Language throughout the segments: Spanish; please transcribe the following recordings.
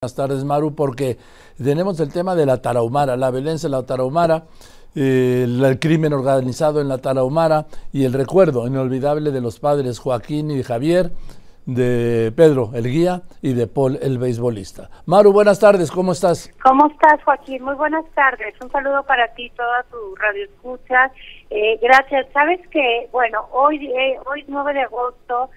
Buenas tardes, Maru, porque tenemos el tema de la Tarahumara, la violencia en la Tarahumara, eh, el crimen organizado en la Tarahumara y el recuerdo inolvidable de los padres Joaquín y Javier, de Pedro, el guía, y de Paul, el beisbolista. Maru, buenas tardes, ¿cómo estás? ¿Cómo estás, Joaquín? Muy buenas tardes. Un saludo para ti, toda tu radio escucha. Eh, gracias. Sabes que, bueno, hoy, eh, hoy 9 de agosto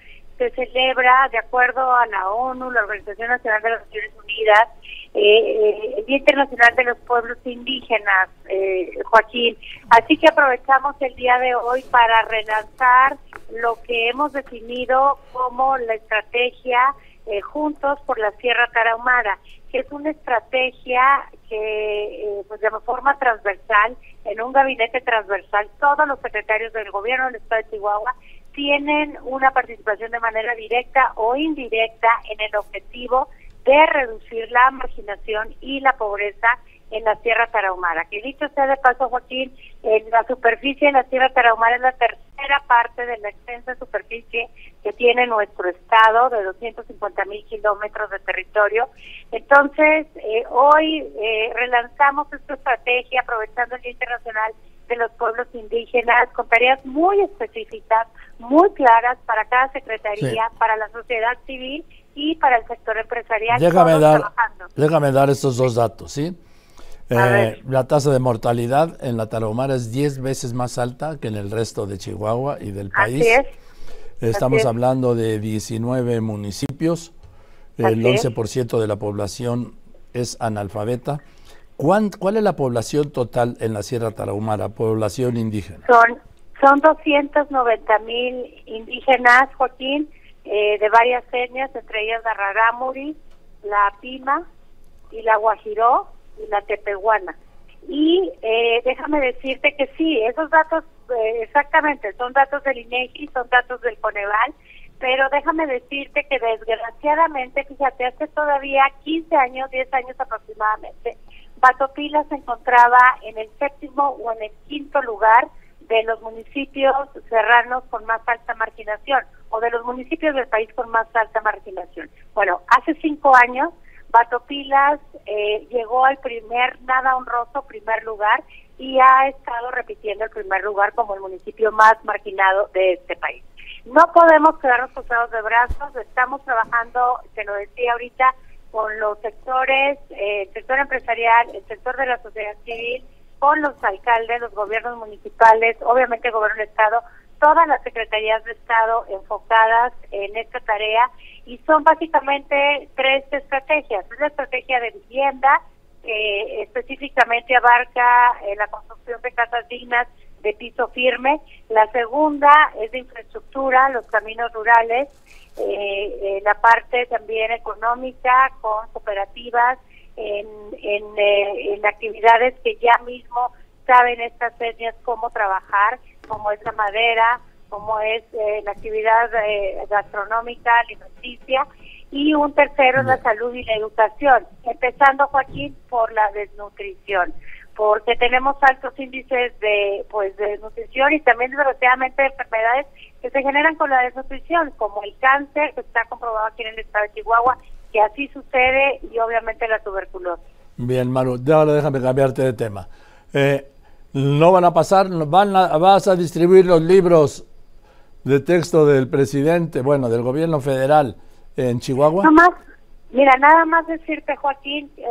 se celebra, de acuerdo a la ONU, la Organización Nacional de las Naciones Unidas, eh, eh, el Día Internacional de los Pueblos Indígenas, eh, Joaquín. Así que aprovechamos el día de hoy para relanzar lo que hemos definido como la estrategia Juntos por la Sierra Tarahumara, que es una estrategia que, pues de forma transversal, en un gabinete transversal, todos los secretarios del gobierno del Estado de Chihuahua tienen una participación de manera directa o indirecta en el objetivo de reducir la marginación y la pobreza en la Sierra Tarahumara. Que dicho sea de paso, Joaquín, en la superficie de la Sierra Tarahumara es la tercera parte de la extensa superficie que tiene nuestro estado, de 250 mil kilómetros de territorio. Entonces, eh, hoy eh, relanzamos esta estrategia aprovechando el Día Internacional de los Pueblos Indígenas con tareas muy específicas muy claras para cada secretaría, para la sociedad civil y para el sector empresarial. Déjame dar, déjame dar estos dos datos, ¿sí? Eh, la tasa de mortalidad en la Tarahumara es 10 veces más alta que en el resto de Chihuahua y del país. Así es. Estamos hablando de 19 municipios, el 11% de la población es analfabeta. ¿Cuál, ¿Cuál es la población total en la Sierra Tarahumara, población indígena? Son son 290 mil indígenas, Joaquín, eh, de varias etnias, entre ellas la Rarámuri, la Pima y la Guajiró y la Tepehuana. Y eh, déjame decirte que sí, esos datos eh, exactamente son datos del INEGI, son datos del Coneval, pero déjame decirte que desgraciadamente, fíjate, hace todavía 15 años, 10 años aproximadamente, Batopila se encontraba en el séptimo o en el quinto lugar de los municipios serranos con más alta marginación o de los municipios del país con más alta marginación. Bueno, hace cinco años Batopilas eh, llegó al primer, nada honroso, primer lugar y ha estado repitiendo el primer lugar como el municipio más marginado de este país. No podemos quedarnos cruzados de brazos, estamos trabajando, te lo decía ahorita, con los sectores, eh, el sector empresarial, el sector de la sociedad civil, con los alcaldes, los gobiernos municipales, obviamente el gobierno del Estado, todas las secretarías de Estado enfocadas en esta tarea y son básicamente tres estrategias. Es la estrategia de vivienda, que específicamente abarca eh, la construcción de casas dignas de piso firme. La segunda es de infraestructura, los caminos rurales, eh, eh, la parte también económica con cooperativas, en, eh, en, actividades que ya mismo saben estas etnias cómo trabajar, como es la madera, como es eh, la actividad eh, gastronómica, alimenticia, y un tercero es la salud y la educación, empezando, Joaquín, por la desnutrición, porque tenemos altos índices de pues de desnutrición y también desgraciadamente de enfermedades que se generan con la desnutrición, como el cáncer, que está comprobado aquí en el estado de Chihuahua, que así sucede y obviamente la tuberculosis. Bien, Manu, ahora déjame cambiarte de tema. Eh, no van a pasar, van vas a distribuir los libros de texto del presidente, bueno, del gobierno federal en Chihuahua. Nada más, mira, nada más decirte, Joaquín, eh,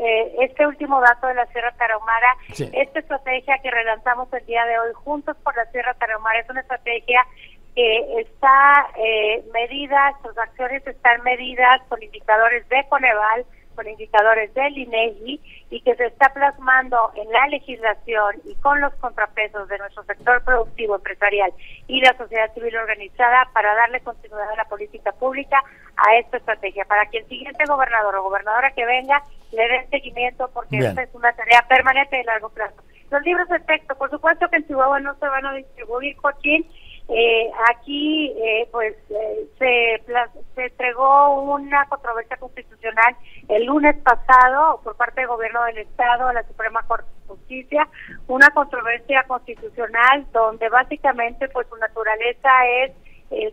eh, este último dato de la Sierra Tarahumara, esta estrategia que relanzamos el día de hoy, Juntos por la Sierra Tarahumara, es una estrategia que está eh, medida, sus acciones están medidas con indicadores de Coneval, con indicadores del INEGI y que se está plasmando en la legislación y con los contrapesos de nuestro sector productivo empresarial y la sociedad civil organizada para darle continuidad a la política pública a esta estrategia, para que el siguiente gobernador o gobernadora que venga le dé seguimiento porque esta es una tarea permanente de largo plazo. Los libros de texto, por supuesto que en Chihuahua no se van a distribuir, Joaquín, eh, aquí, eh, pues, eh, se, se entregó una controversia constitucional el lunes pasado por parte del Gobierno del Estado a la Suprema Corte de Justicia, una controversia constitucional donde básicamente, pues, su naturaleza es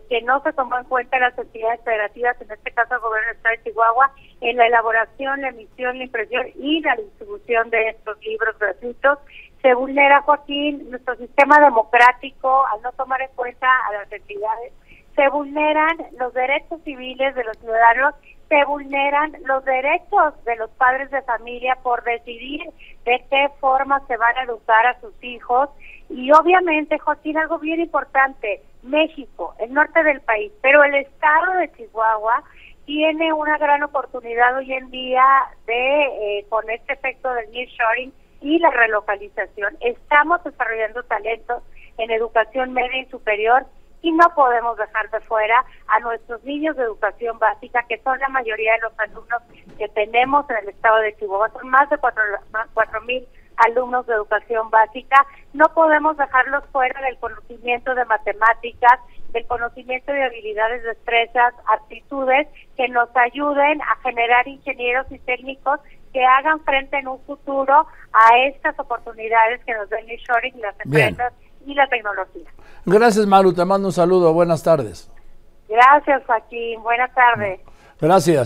que no se tomó en cuenta las entidades federativas, en este caso el gobierno del Estado de Chihuahua, en la elaboración, la emisión, la impresión y la distribución de estos libros gratuitos. Se vulnera, Joaquín, nuestro sistema democrático al no tomar en cuenta a las entidades. Se vulneran los derechos civiles de los ciudadanos se vulneran los derechos de los padres de familia por decidir de qué forma se van a educar a sus hijos. Y obviamente, Joaquín, algo bien importante, México, el norte del país, pero el estado de Chihuahua tiene una gran oportunidad hoy en día de, eh, con este efecto del nearshoring y la relocalización, estamos desarrollando talentos en educación media y superior y no podemos dejar de fuera a nuestros niños de educación básica, que son la mayoría de los alumnos que tenemos en el estado de Chihuahua, son más de cuatro mil alumnos de educación básica, no podemos dejarlos fuera del conocimiento de matemáticas, del conocimiento de habilidades, destrezas, aptitudes que nos ayuden a generar ingenieros y técnicos que hagan frente en un futuro a estas oportunidades que nos den el y las empresas y la tecnología. Gracias, Maru. Te mando un saludo. Buenas tardes. Gracias, Joaquín. Buenas tardes. Gracias.